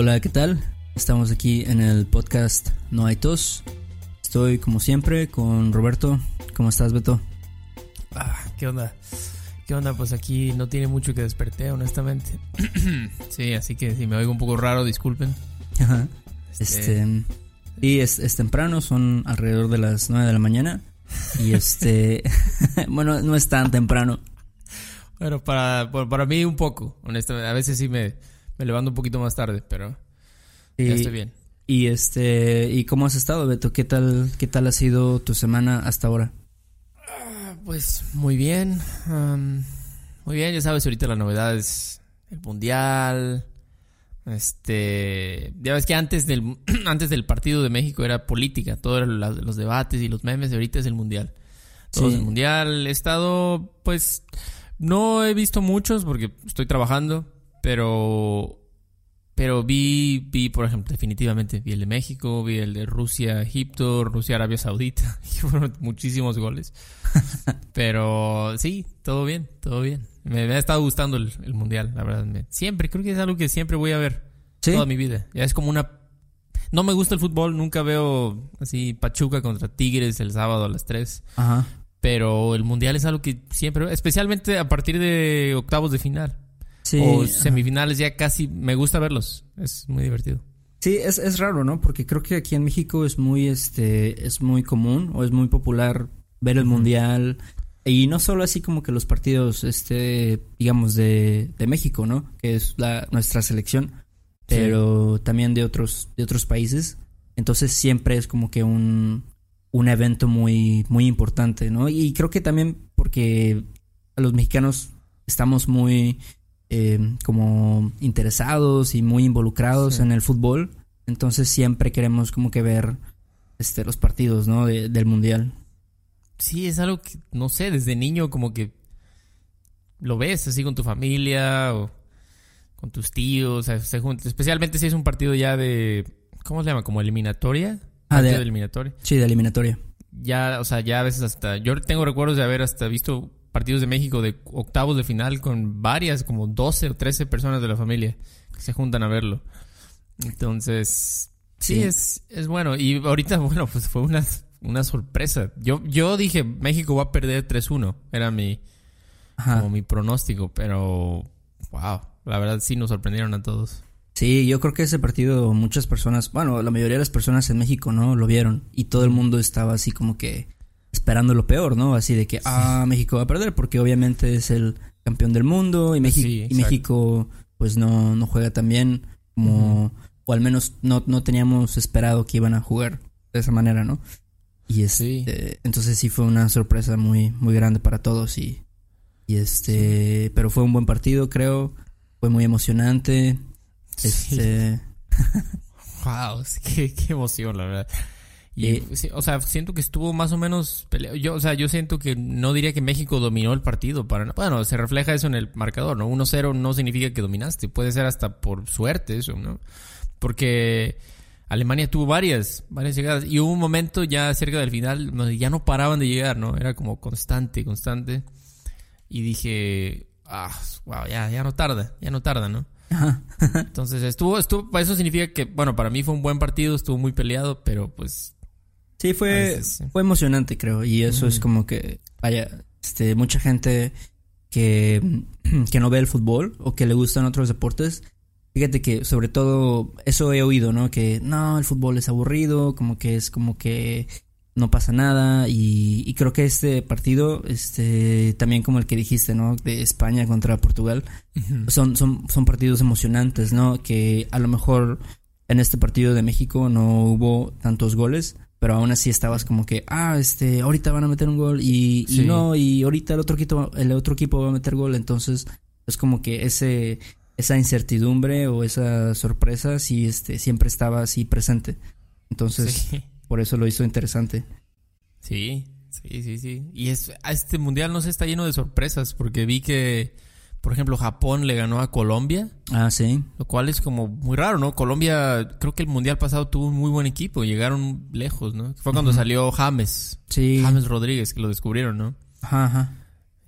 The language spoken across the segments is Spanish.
Hola, ¿qué tal? Estamos aquí en el podcast No hay tos. Estoy como siempre con Roberto. ¿Cómo estás, Beto? Ah, ¿qué onda? ¿Qué onda? Pues aquí no tiene mucho que desperté, honestamente. sí, así que si me oigo un poco raro, disculpen. Ajá. Este, y es, es temprano, son alrededor de las 9 de la mañana. Y este, bueno, no es tan temprano. Bueno, para, para mí un poco, honestamente. A veces sí me, me levanto un poquito más tarde, pero ya estoy bien. Y este, ¿y cómo has estado, Beto? ¿Qué tal, qué tal ha sido tu semana hasta ahora? Ah, Pues muy bien. muy bien, ya sabes, ahorita la novedad es el mundial. Este, ya ves que antes del antes del partido de México era política, todos los debates y los memes, ahorita es el mundial. Todo Sí. es el mundial. He estado, pues, no he visto muchos porque estoy trabajando, pero pero vi, vi, por ejemplo, definitivamente vi el de México, vi el de Rusia, Egipto, Rusia, Arabia Saudita, y fueron muchísimos goles. Pero sí, todo bien, todo bien. Me, me ha estado gustando el, el mundial, la verdad. Me- siempre, creo que es algo que siempre voy a ver Sí. toda mi vida. Ya es como una... No me gusta el fútbol, nunca veo así Pachuca contra Tigres el sábado a las 3. Ajá. Pero el mundial es algo que siempre, especialmente a partir de octavos de final Sí. o ajá. semifinales, ya casi me gusta verlos. Es muy divertido. Sí, es, es raro, ¿no? Porque creo que aquí en México es muy, este, es muy común o es muy popular ver el mundial y no solo así como que los partidos, este, digamos de, de México, ¿no? Que es la nuestra selección, pero también de otros, de otros países. Entonces siempre es como que un, un evento muy, muy importante, ¿no? Y creo que también porque a los mexicanos estamos muy eh, como interesados y muy involucrados Sí. en el fútbol. Entonces siempre queremos como que ver este, los partidos, ¿no? De- del mundial. Sí, es algo que, no sé, desde niño como que lo ves así con tu familia o con tus tíos, se juntan- especialmente si es un partido ya de, ¿cómo se llama? Como eliminatoria. Ah, de eliminatoria. Sí, de eliminatoria. Ya, o sea, ya a veces hasta, yo tengo recuerdos de haber hasta visto partidos de México de octavos de final con varias, como 12 o 13 personas de la familia que se juntan a verlo. Entonces, sí, Sí. Es, es bueno. Y ahorita, bueno, pues fue una, una sorpresa. Yo, yo dije, México va a perder 3-1. Era mi, Ajá. como mi pronóstico, pero, wow, la verdad sí nos sorprendieron a todos. Sí, yo creo que ese partido muchas personas, bueno, la mayoría de las personas en México, ¿no? Lo vieron y todo el mundo estaba así como que esperando lo peor, ¿no? Así de que, ah, México va a perder porque obviamente es el campeón del mundo y, México Sí, y. México pues no, no juega tan bien como, o al menos no, no teníamos esperado que iban a jugar de esa manera, ¿no? Y Sí. este, entonces sí fue una sorpresa muy, muy grande para todos y, y este, pero fue un buen partido, creo, fue muy emocionante. Este, Wow, qué, qué emoción, la verdad. Y, Eh, o sea, siento que estuvo más o menos peleado. Yo, o sea, yo siento que no diría que México dominó el partido. Para, bueno, se refleja eso en el marcador, ¿no? 1-0 no significa que dominaste. Puede ser hasta por suerte eso, ¿no? Porque Alemania tuvo varias, varias llegadas. Y hubo un momento ya cerca del final donde ya no paraban de llegar, ¿no? Era como constante, constante. Y dije, ah, wow, ya, ya no tarda, ya no tarda, ¿no? Ajá. Entonces estuvo, estuvo, eso significa que, bueno, para mí fue un buen partido, estuvo muy peleado, pero pues Sí, fue, veces, fue emocionante, creo. Y eso es como que, vaya, este, mucha gente que, que no ve el fútbol o que le gustan otros deportes. Fíjate que sobre todo eso he oído, ¿no? Que no, el fútbol es aburrido, como que es como que no pasa nada. Y, y creo que este partido, este, también como el que dijiste, ¿no? De España contra Portugal, son, son, son partidos emocionantes, ¿no? Que a lo mejor en este partido de México no hubo tantos goles, pero aún así estabas como que, ah, este, ahorita van a meter un gol y, y no, y ahorita el otro equipo, el otro equipo va a meter gol, entonces es como que ese, esa incertidumbre o esa sorpresa sí, este, siempre estaba así presente. Entonces, sí, por eso lo hizo interesante. sí, sí, sí, sí. Y es, a este mundial no se está lleno de sorpresas, porque vi que, por ejemplo, Japón le ganó a Colombia, Ah, sí. lo cual es como muy raro, ¿no? Colombia, creo que el mundial pasado tuvo un muy buen equipo, llegaron lejos, ¿no? Fue cuando salió James, Sí. James Rodríguez, que lo descubrieron, ¿no? Ajá, ajá.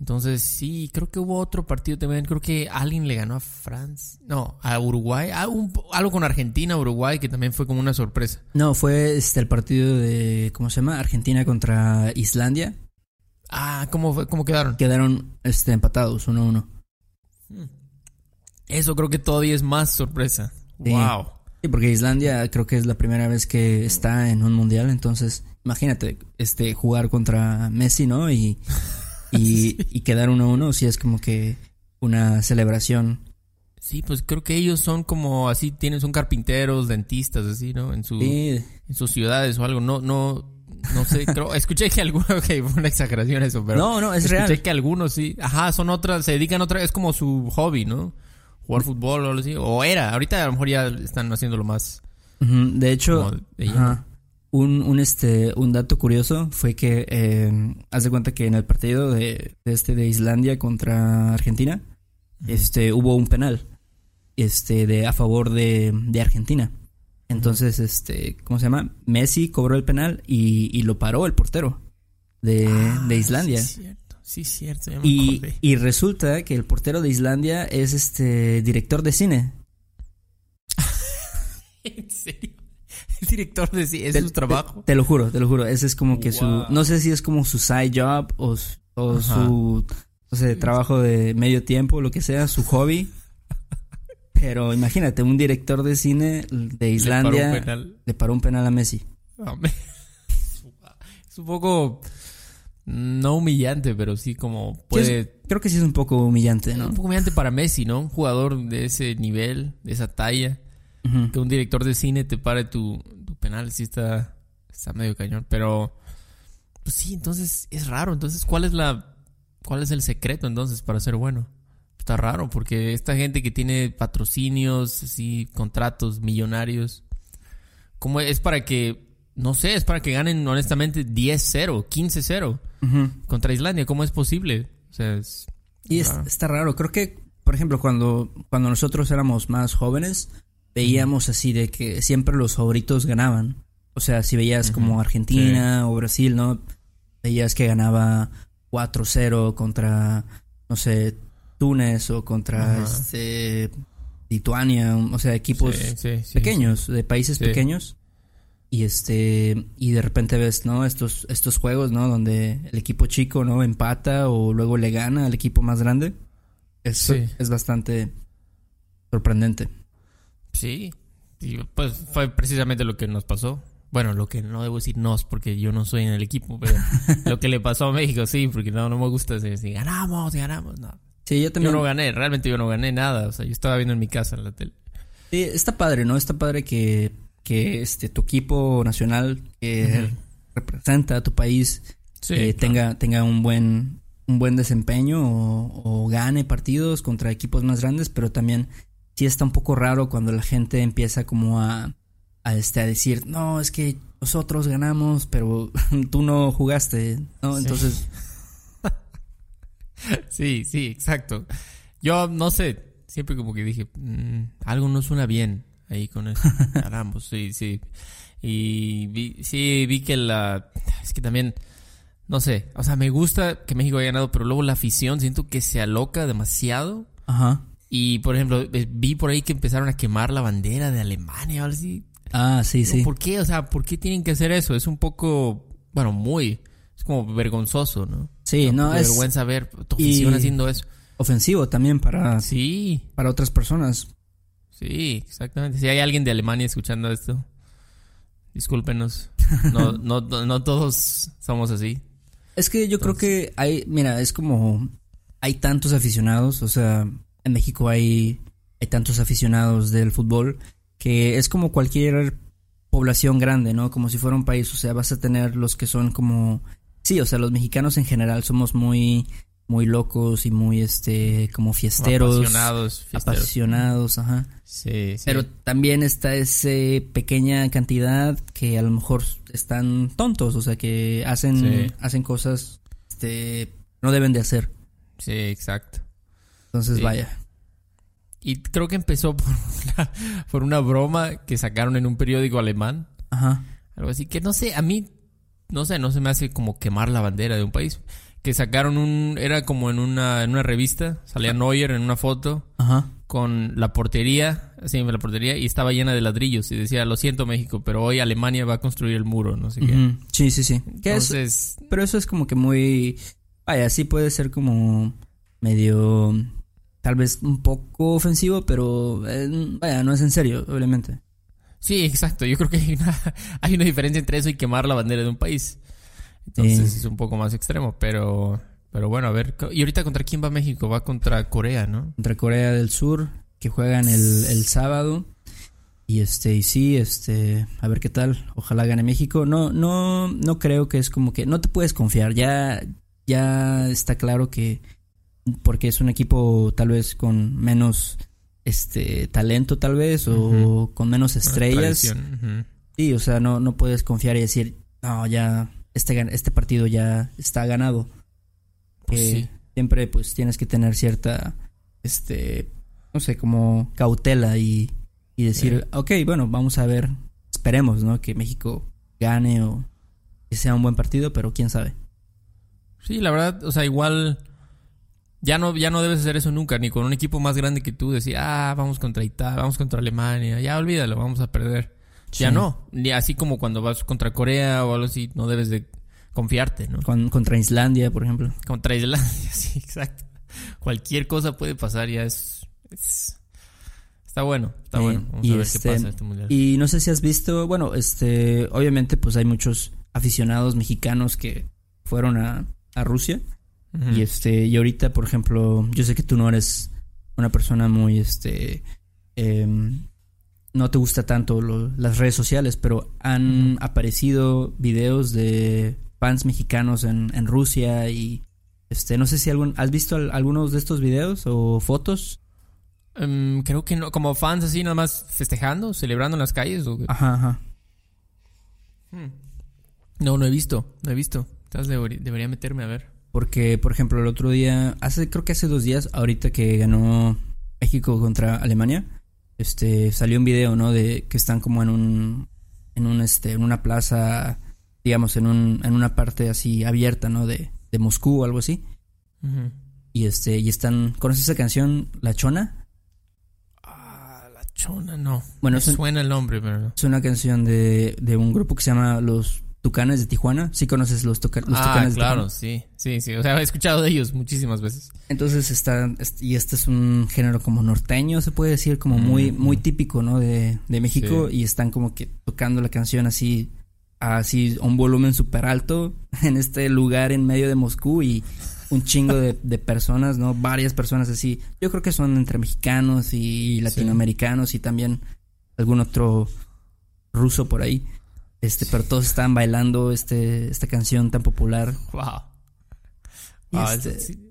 Entonces, sí, creo que hubo otro partido también. Creo que alguien le ganó a Francia. No, a Uruguay. Ah, un- algo con Argentina, Uruguay, que también fue como una sorpresa. No, fue este el partido de, ¿cómo se llama? Argentina contra Islandia. Ah, ¿cómo, fue? ¿cómo quedaron? Quedaron este, empatados, 1-1. Eso creo que todavía es más sorpresa. Sí. Wow. Sí, porque Islandia creo que es la primera vez que está en un mundial, entonces imagínate, este, jugar contra Messi, ¿no? Y, y, y quedar 1-1, sí es como que una celebración. Sí, pues creo que ellos son como así, tienen, son carpinteros, dentistas, así, ¿no? En, su, Sí, en sus ciudades o algo. No, no, no sé, creo, escuché que algunos, ok, fue una exageración eso, pero. no, no, es escuché real. que algunos sí. Ajá, son otras, se dedican a otra, es como su hobby, ¿no? Jugar fútbol o algo así. O era, ahorita a lo mejor ya están haciéndolo más. De hecho, Como ajá, un, un, este, un dato curioso fue que, eh, haz de cuenta que en el partido de, de este de Islandia contra Argentina, este, hubo un penal, este, de, a favor de, de Argentina. Entonces, este, ¿cómo se llama? Messi cobró el penal y, y lo paró el portero de, Ah, de Islandia. Sí, cierto. Sí, cierto. me Y, y resulta que el portero de Islandia es este director de cine. ¿En serio? El director de es Te- su trabajo. Te, te lo juro, te lo juro. Ese es como que su. No sé si es como su side job o, su- o Ajá. su. No sé, trabajo de medio tiempo, lo que sea, su hobby. Pero imagínate, un director de cine de Islandia Le paró un penal. le paró un penal a Messi. Es un poco. No humillante, pero sí como Sí, puede. es- creo que sí es un poco humillante, ¿no? Un poco humillante para Messi, ¿no? Un jugador de ese nivel, de esa talla. Que un director de cine te pare tu, tu penal, sí está, está medio cañón. Pero. Pues sí, entonces es raro. Entonces, ¿cuál es la. ¿Cuál es el secreto entonces para ser bueno? Está raro, porque esta gente que tiene patrocinios, así, contratos millonarios, ¿cómo es para que, no sé, es para que ganen honestamente 10-0, 15-0 Ujú. contra Islandia? ¿Cómo es posible? O sea, es Y es- raro. está raro. Creo que, por ejemplo, cuando, cuando nosotros éramos más jóvenes, veíamos así de que siempre los favoritos ganaban. O sea, si veías como Argentina o Brasil, ¿no? Veías que ganaba 4-0 contra, no sé, Túnez o contra este, Lituania, o sea, equipos Sí, sí, sí, pequeños, de países pequeños. Y este, y de repente ves, ¿no? Estos, estos juegos, ¿no? Donde el equipo chico, ¿no? Empata o luego le gana al equipo más grande. Eso es bastante sorprendente. Sí, y pues fue precisamente lo que nos pasó. Bueno, lo que no debo decir nos, porque yo no soy en el equipo, pero lo que le pasó a México, sí, porque no, no me gusta decir, ganamos, ganamos, no. Sí, yo Yo también. no gané, realmente yo no gané nada, o sea, yo estaba viendo en mi casa en la tele. Sí, está padre, ¿no? Está padre que, que este, tu equipo nacional que representa a tu país Sí, eh, claro. tenga, tenga un buen un buen desempeño o, o gane partidos contra equipos más grandes, pero también sí está un poco raro cuando la gente empieza como a, a, este, a decir, no, es que nosotros ganamos, pero tú no jugaste, ¿no? Sí. Entonces, Sí, sí, exacto. Yo no sé, siempre como que dije, "Mm, algo no suena bien ahí con eso. Caramba, sí, sí. Y vi, sí, vi que la... Es que también, no sé, o sea, me gusta que México haya ganado, pero luego la afición siento que se aloca demasiado. ajá. Y, por ejemplo, eh, vi por ahí que empezaron a quemar la bandera de Alemania o algo así. Ah, sí, sí. ¿Por qué? O sea, ¿por qué tienen que hacer eso? Es un poco, bueno, muy... Es como vergonzoso, ¿no? Sí, Un no, poco de es vergüenza ver tu afición y- haciendo eso. ofensivo también para, Sí, para otras personas. sí, exactamente. Si hay alguien de Alemania escuchando esto, discúlpenos. No, no, no, no todos somos así. Es que yo creo que hay, mira, es como hay tantos aficionados, o sea, en México hay hay tantos aficionados del fútbol que es como cualquier población grande, ¿no? Como si fuera un país, o sea, vas a tener los que son como sí, o sea, los mexicanos en general somos muy muy locos y muy este como fiesteros, Apasionados, fiesteros. apasionados, ajá. Sí, sí. Pero también está esa pequeña cantidad que a lo mejor están tontos, o sea, que hacen, Sí. hacen cosas este no deben de hacer. Sí, exacto. Entonces, Sí. vaya. Y creo que empezó por una, por una broma que sacaron en un periódico alemán. Ajá. Algo así que no sé, a mí, no sé, no se me hace como quemar la bandera de un país. Que sacaron un, era como en una, en una revista, salía Neuer en una foto, Ajá. con la portería, sí, la portería, y estaba llena de ladrillos. Y decía, lo siento México, pero hoy Alemania va a construir el muro, no sé qué. Sí, sí, sí. Entonces, pero eso es como que muy... Vaya, sí puede ser como medio... Tal vez un poco ofensivo, pero... eh, vaya, no es en serio, obviamente. sí, exacto. Yo creo que hay una, hay una diferencia entre eso y quemar la bandera de un país. Entonces es un poco más extremo, pero, pero bueno, a ver. ¿Y ahorita contra quién va México? Va contra Corea, ¿no? Contra Corea del Sur, que juegan el, el sábado. Y este, y sí, este, a ver qué tal. Ojalá gane México. No, no, no creo que es como que no te puedes confiar. Ya, ya está claro que porque es un equipo tal vez con menos este talento tal vez o con menos estrellas. Ujú. Sí, o sea, no, no puedes confiar y decir, no, ya, este, este partido ya está ganado. Pues Eh, sí. Siempre, pues, tienes que tener cierta, este, no sé, como cautela y, y decir, ok, bueno, vamos a ver, esperemos, ¿no? Que México gane o que sea un buen partido, pero quién sabe. Sí, la verdad, o sea, igual ya no, ya no debes hacer eso nunca, ni con un equipo más grande que tú, decir, ah, vamos contra Italia, vamos contra Alemania, ya olvídalo, vamos a perder. Ya no, ni así como cuando vas contra Corea o algo así, no debes de confiarte, ¿no? Con- contra Islandia, por ejemplo. Contra Islandia, sí, exacto. Cualquier cosa puede pasar, ya es... es- está bueno, está bueno. Vamos y a ver este, qué pasa este mundial. Y no sé si has visto, bueno, este, obviamente, pues hay muchos aficionados mexicanos que fueron a, a Rusia. Y este, y ahorita, por ejemplo, yo sé que tú no eres una persona muy, este, em, no te gusta tanto lo- las redes sociales, pero han aparecido videos de fans mexicanos en, en Rusia y, este, no sé si algún, ¿has visto al- algunos de estos videos o fotos? Em, creo que no, como fans así, nada más festejando, celebrando en las calles. Ajá, ajá. Hmm. No, no he visto, no he visto. Entonces debería meterme a ver. Porque, por ejemplo, el otro día, hace, creo que hace dos días, ahorita que ganó México contra Alemania, este, salió un video, ¿no? De que están como en un, en un, este, en una plaza, digamos, en un, en una parte así abierta, ¿no? De, de Moscú o algo así. Y este, y están, ¿conoces esa canción, La Chona? Ah, la chona, no. Bueno, Me es un- suena el nombre, pero no. Es una canción de, de un grupo que se llama Los Tucanes de Tijuana. ¿Sí conoces los, Tuca- los ah, Tucanes de claro, Tijuana? sí, sí, sí. O sea, he escuchado de ellos muchísimas veces. Entonces está, est- y este es un género como norteño, se puede decir, como muy, Mm. muy típico, ¿no? De, de México, Sí. y están como que tocando la canción así, así, a un volumen súper alto, en este lugar en medio de Moscú, y un chingo de, de personas, ¿no? Varias personas así. Yo creo que son entre mexicanos y latinoamericanos, y también algún otro ruso por ahí. Este, pero todos estaban bailando este, esta canción tan popular. Wow. Wow, este- es- sí.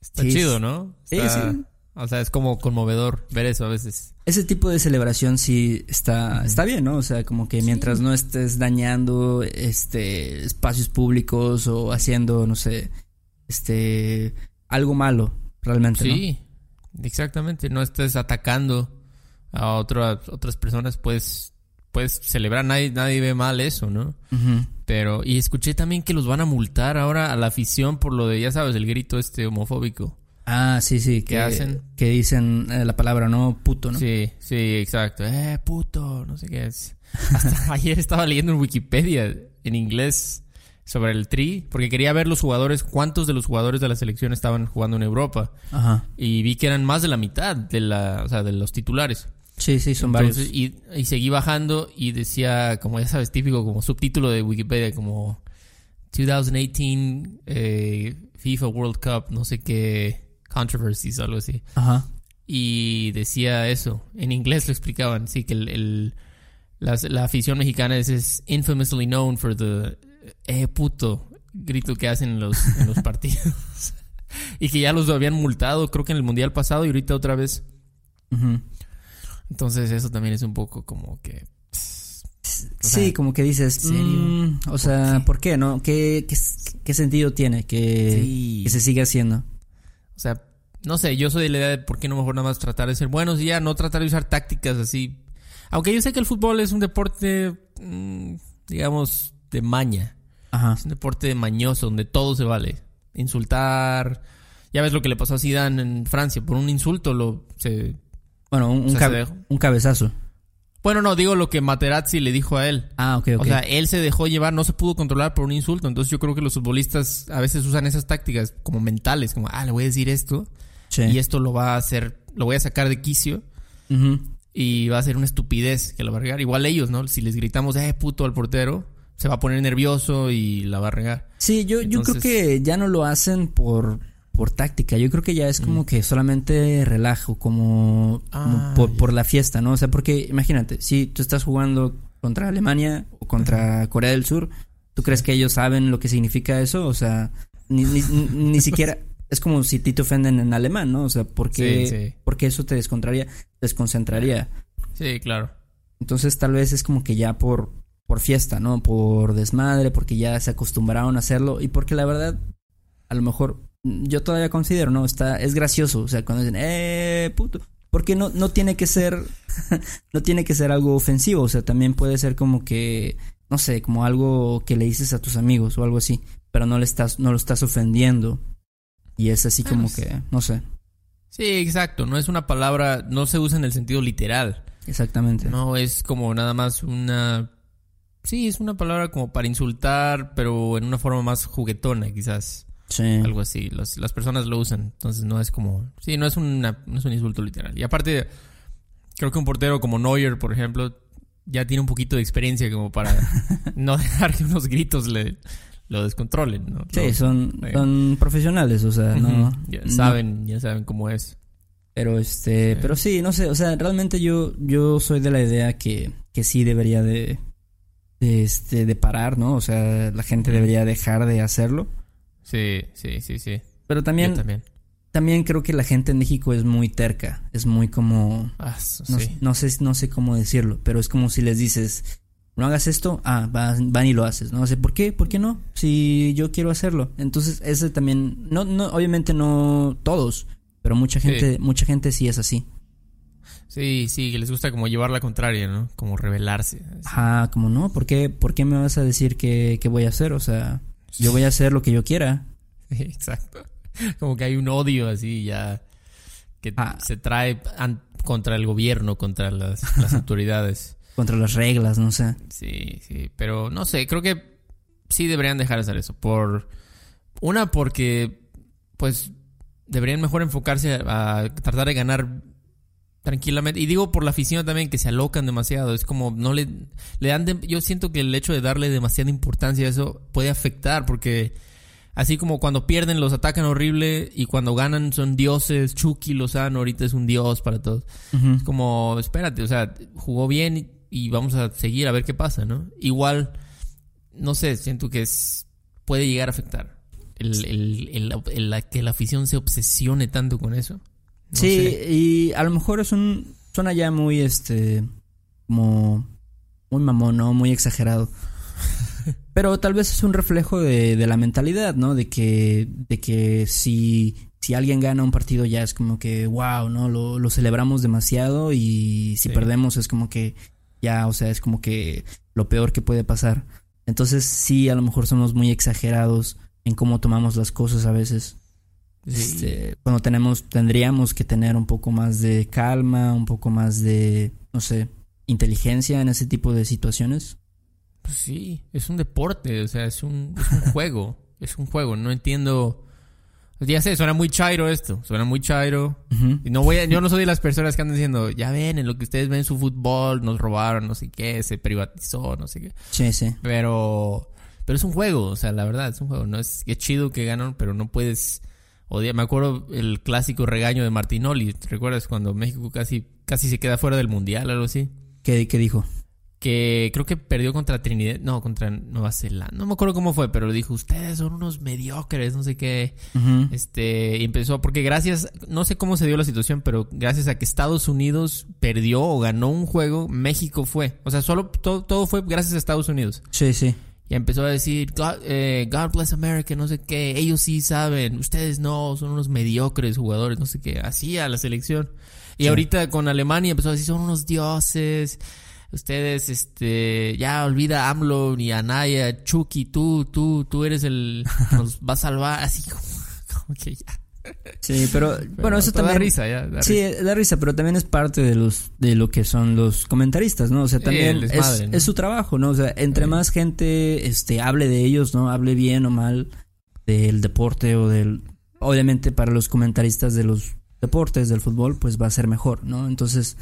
Está Sí, chido, sí. ¿no? Sí, Está- sí. O sea, es como conmovedor ver eso a veces. Ese tipo de celebración sí está, está bien, ¿no? O sea, como que mientras no estés dañando este espacios públicos o haciendo, no sé, este algo malo, realmente, ¿no? Sí, exactamente. No estés atacando a otras otras personas, pues puedes celebrar. Nadie, nadie ve mal eso, ¿no? Pero, y escuché también que los van a multar ahora a la afición por lo de, ya sabes, el grito este homofóbico. Ah, sí, sí, que hacen? que dicen eh, la palabra, ¿no? Puto, ¿no? Sí, sí, exacto. Eh, puto, no sé qué es. Hasta ayer estaba leyendo en Wikipedia en inglés sobre el tri, porque quería ver los jugadores, cuántos de los jugadores de la selección estaban jugando en Europa. Ajá. Y vi que eran más de la mitad de la, o sea, de los titulares. Sí, sí, son Entonces, varios. y, y seguí bajando y decía, como ya sabes, típico como subtítulo de Wikipedia, como 2018 eh, FIFA World Cup, no sé qué, controversies, algo así. Ajá. Y decía eso, en inglés lo explicaban, sí, que el, el- las- la, afición mexicana es, es infamously known for the eh puto grito que hacen en los, en los partidos. y que ya los habían multado, creo que en el mundial pasado y ahorita otra vez. Ujú. Entonces eso también es un poco como que... O Sí, como que dices, ¿en serio? mm, o sea, qué? ¿por qué, no? ¿Qué, qué, qué sentido tiene que, Sí. que se siga haciendo? O sea, no sé, yo soy de la idea de por qué no mejor nada más tratar de ser buenos y ya no tratar de usar tácticas así. Aunque yo sé que el fútbol es un deporte, mm, digamos, de maña. Ajá. Es un deporte mañoso donde todo se vale. Insultar, Ya ves lo que le pasó a Zidane en Francia. Por un insulto lo... Se, Bueno, un, un O sea, cabe- se dejó. un cabezazo. bueno, no, digo lo que Materazzi le dijo a él. Ah, ok, ok. O sea, él se dejó llevar, no se pudo controlar por un insulto. Entonces yo creo que los futbolistas a veces usan esas tácticas como mentales, como, ah, le voy a decir esto Sí. y esto lo va a hacer, lo voy a sacar de quicio Ujú. y va a ser una estupidez que la va a regar. Igual ellos, ¿no? Si les gritamos, eh, puto al portero, se va a poner nervioso y la va a regar. Sí, yo, yo creo que ya no lo hacen por, por táctica. Yo creo que ya es como que solamente relajo, como, como Mm. Ah, por, por la fiesta, ¿no? O sea, porque imagínate, si tú estás jugando contra Alemania o contra Corea del Sur, ¿tú crees que ellos saben lo que significa eso? O sea, ni, ni, ni- ni siquiera... Es como si te ofenden en alemán, ¿no? O sea, porque, Sí, sí. porque eso te descontraría, desconcentraría. Sí, claro. Entonces tal vez es como que ya por, por fiesta, ¿no? Por desmadre, porque ya se acostumbraron a hacerlo y porque la verdad, a lo mejor, mm, yo todavía considero, ¿no? Está, es gracioso, o sea, cuando dicen, eh, puto. Porque no, no tiene que ser, no tiene que ser algo ofensivo, o sea, también puede ser como que, no sé, como algo que le dices a tus amigos o algo así, pero no le estás, no lo estás ofendiendo. Y es así como que, no sé, Sí, exacto. No es una palabra, no se usa en el sentido literal. exactamente. No, es como nada más una... Sí, es una palabra como para insultar, pero en una forma más juguetona, quizás. Sí. Algo así. Las, las personas lo usan. Entonces no es como... Sí, no es, una, no es un insulto literal. Y aparte, creo que un portero como Neuer, por ejemplo, ya tiene un poquito de experiencia como para no dejar que unos gritos le, lo descontrolen, ¿no? Sí, son, sí. son profesionales, o sea, no. Ya no- saben, ya saben cómo es. Pero este, Sí. pero sí, no sé, o sea, realmente yo, yo soy de la idea que, que sí debería de, de este, de parar, ¿no? O sea, la gente debería dejar de hacerlo. Sí, sí, sí, sí. Pero Yo también, también. creo que la gente en México es muy terca, es muy como, Ah, sí. no, no sé, no sé cómo decirlo, pero es como si les dices, no hagas esto, ah, van, van y lo haces, ¿no? Sea, ¿por qué? ¿Por qué no? Si yo quiero hacerlo. Entonces, ese también, no, no, obviamente no todos, pero mucha Sí. gente, mucha gente sí es así. Sí, sí, que les gusta como llevar la contraria, ¿no? Como rebelarse. así. Ajá, como no, ¿por qué, ¿por qué me vas a decir qué, qué voy a hacer? O sea, yo voy a hacer lo que yo quiera. Sí, exacto. Como que hay un odio así ya que Ah. se trae contra el gobierno, contra las, las autoridades. Contra las reglas, no sé. Sí, sí, pero no sé, creo que sí deberían dejar de hacer eso. Por una, porque pues deberían mejor enfocarse a, a tratar de ganar tranquilamente. Y digo por la afición también que se alocan demasiado. Es como no le, le dan. de- yo siento que el hecho de darle demasiada importancia a eso puede afectar porque así como cuando pierden los atacan horrible y cuando ganan son dioses. Chucky Lozano ahorita es un dios para todos. Es como, espérate, o sea, jugó bien y, y vamos a seguir a ver qué pasa, ¿no? Igual, no sé, siento que es, puede llegar a afectar. El, el, el- el- la- que la afición se obsesione tanto con eso. No sí, sé. y a lo mejor es un. Suena ya muy, este. Como. Muy mamón, ¿no? Muy exagerado. Pero tal vez es un reflejo de, de la mentalidad, ¿no? De que. De que si. Si alguien gana un partido ya es como que, wow, ¿no? Lo, lo celebramos demasiado y si Sí. perdemos es como que ya, o sea, es como que lo peor que puede pasar. Entonces sí, a lo mejor somos muy exagerados en cómo tomamos las cosas a veces. Sí. Este, cuando tenemos, tendríamos que tener un poco más de calma, un poco más de, no sé, inteligencia en ese tipo de situaciones. Pues sí, es un deporte, o sea, es un, es un juego. Es un juego, no entiendo. Ya sé, suena muy chairo esto, suena muy chairo. Y no voy a- yo no soy de las personas que andan diciendo, ya ven, en lo que ustedes ven su fútbol, nos robaron, no sé qué, se privatizó, no sé qué. Sí, sí. Pero, pero es un juego, o sea, la verdad, es un juego. No es, es chido que ganan, pero no puedes odiar. Me acuerdo el clásico regaño de Martinoli, ¿te recuerdas cuando México casi, casi se queda fuera del mundial, algo así? ¿Qué, qué dijo? Que creo que perdió contra Trinidad, no, contra Nueva Zelanda. No me acuerdo cómo fue, pero dijo, ustedes son unos mediocres, no sé qué. Este, y empezó, porque gracias, no sé cómo se dio la situación, pero gracias a que Estados Unidos perdió o ganó un juego, México fue. O sea, solo todo, todo fue gracias a Estados Unidos. Sí, sí. Y empezó a decir, God, eh, God bless America, no sé qué, ellos sí saben, ustedes no, son unos mediocres jugadores, no sé qué, así a la selección. Y Sí. ahorita con Alemania empezó a decir, son unos dioses, ustedes, este, ya olvida a AMLO ni a Naya, Chucky, tú, tú, tú eres el, nos va a salvar, así como, como que ya. Sí, pero, bueno, eso Pero da también... risa, ya. da Sí, risa. da risa, pero también es parte de los de lo que son los comentaristas, ¿no? O sea, también es, desmadre, ¿no? es su trabajo, ¿no? O sea, entre Sí. más gente este hable de ellos, ¿no? Hable bien o mal del deporte o del obviamente para los comentaristas de los deportes del fútbol, pues va a ser mejor, ¿no? Entonces,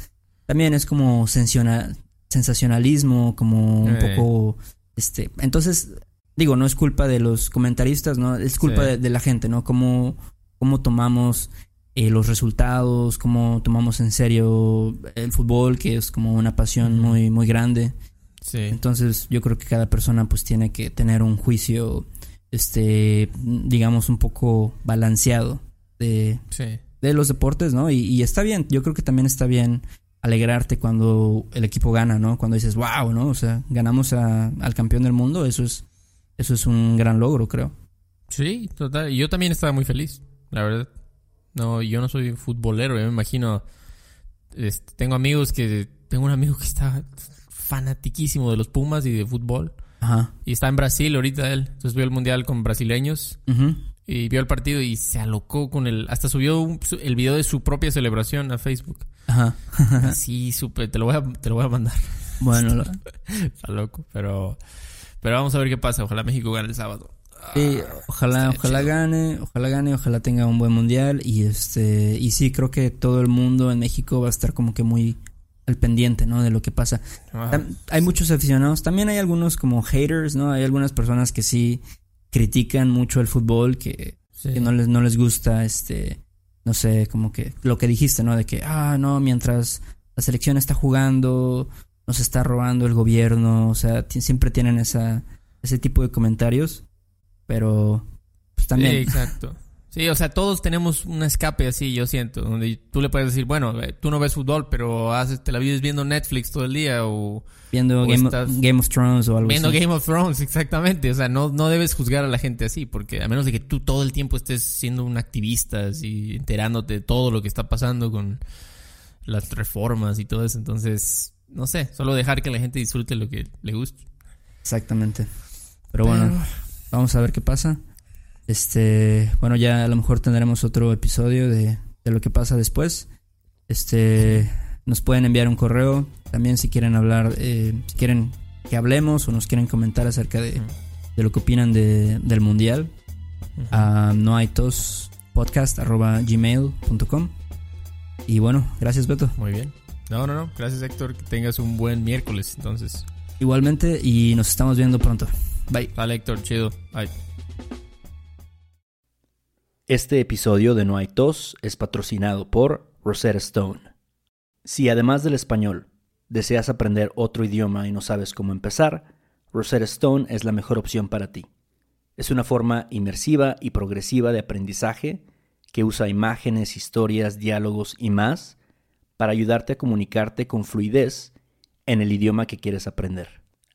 también es como sensiona- sensacionalismo, como un Eh. poco este, entonces digo, no es culpa de los comentaristas, ¿no? Es culpa Sí. de, de la gente, ¿no? Cómo cómo tomamos eh, los resultados, cómo tomamos en serio el fútbol, que es como una pasión muy, muy grande. Sí. Entonces yo creo que cada persona pues tiene que tener un juicio, este, digamos, un poco balanceado de, Sí. de los deportes, ¿no? Y, y está bien, yo creo que también está bien alegrarte cuando el equipo gana, ¿no? Cuando dices, wow, ¿no? O sea, ganamos a- al campeón del mundo, eso es, eso es un gran logro, creo. Sí, total. Yo también estaba muy feliz, la verdad. No, yo no soy futbolero, yo me imagino. este, tengo amigos que. Tengo un amigo que está fanatiquísimo de los Pumas y de fútbol. Ajá. Y está en Brasil ahorita él. Entonces vio el mundial con brasileños. Y vio el partido y se alocó con el. Hasta subió un- el video de su propia celebración a Facebook. Ajá. Así, súper. Te lo voy a, te lo voy a mandar. Bueno, lo- Está loco. Pero. Pero vamos a ver qué pasa. Ojalá México gane el sábado. Sí, ojalá, estaría ojalá chido. gane, ojalá gane, ojalá tenga un buen mundial y este y sí creo que todo el mundo en México va a estar como que muy al pendiente, ¿no? De lo que pasa. Ah, Tam- hay muchos aficionados, también hay algunos como haters, ¿no? Hay algunas personas que sí critican mucho el fútbol, que, sí. que no les no les gusta, este, no sé, como que lo que dijiste, ¿no? De que ah no, mientras la selección está jugando nos está robando el gobierno, o sea, siempre tienen esa ese tipo de comentarios, pero pues también Sí, exacto. Sí, o sea, todos tenemos un escape así, yo siento, donde tú le puedes decir, bueno, eh, tú no ves fútbol, pero haces, te la vives viendo Netflix todo el día o viendo o Game, of Thrones o algo viendo así. Game of Thrones, exactamente. O sea, no, no debes juzgar a la gente así, porque a menos de que tú todo el tiempo estés siendo un activista, así, enterándote de todo lo que está pasando con las reformas y todo eso, entonces, no sé, solo dejar que la gente disfrute lo que le guste. Exactamente. Pero bueno, vamos a ver qué pasa. Este, bueno, ya a lo mejor tendremos otro episodio de, de lo que pasa después. Este, nos pueden enviar un correo también si quieren hablar, eh, si quieren que hablemos o nos quieren comentar acerca de, de lo que opinan de, del mundial. A no hay tos podcast arroba gmail.com. Y bueno, gracias Beto. Muy bien. No, no, no. Gracias, Héctor. Que tengas un buen miércoles, entonces. Igualmente y nos estamos viendo pronto. Bye. Dale, Héctor. Chido. Bye. Este episodio de No hay tos es patrocinado por Rosetta Stone. Si además del español deseas aprender otro idioma y no sabes cómo empezar, Rosetta Stone es la mejor opción para ti. Es una forma inmersiva y progresiva de aprendizaje que usa imágenes, historias, diálogos y más para ayudarte a comunicarte con fluidez en el idioma que quieres aprender.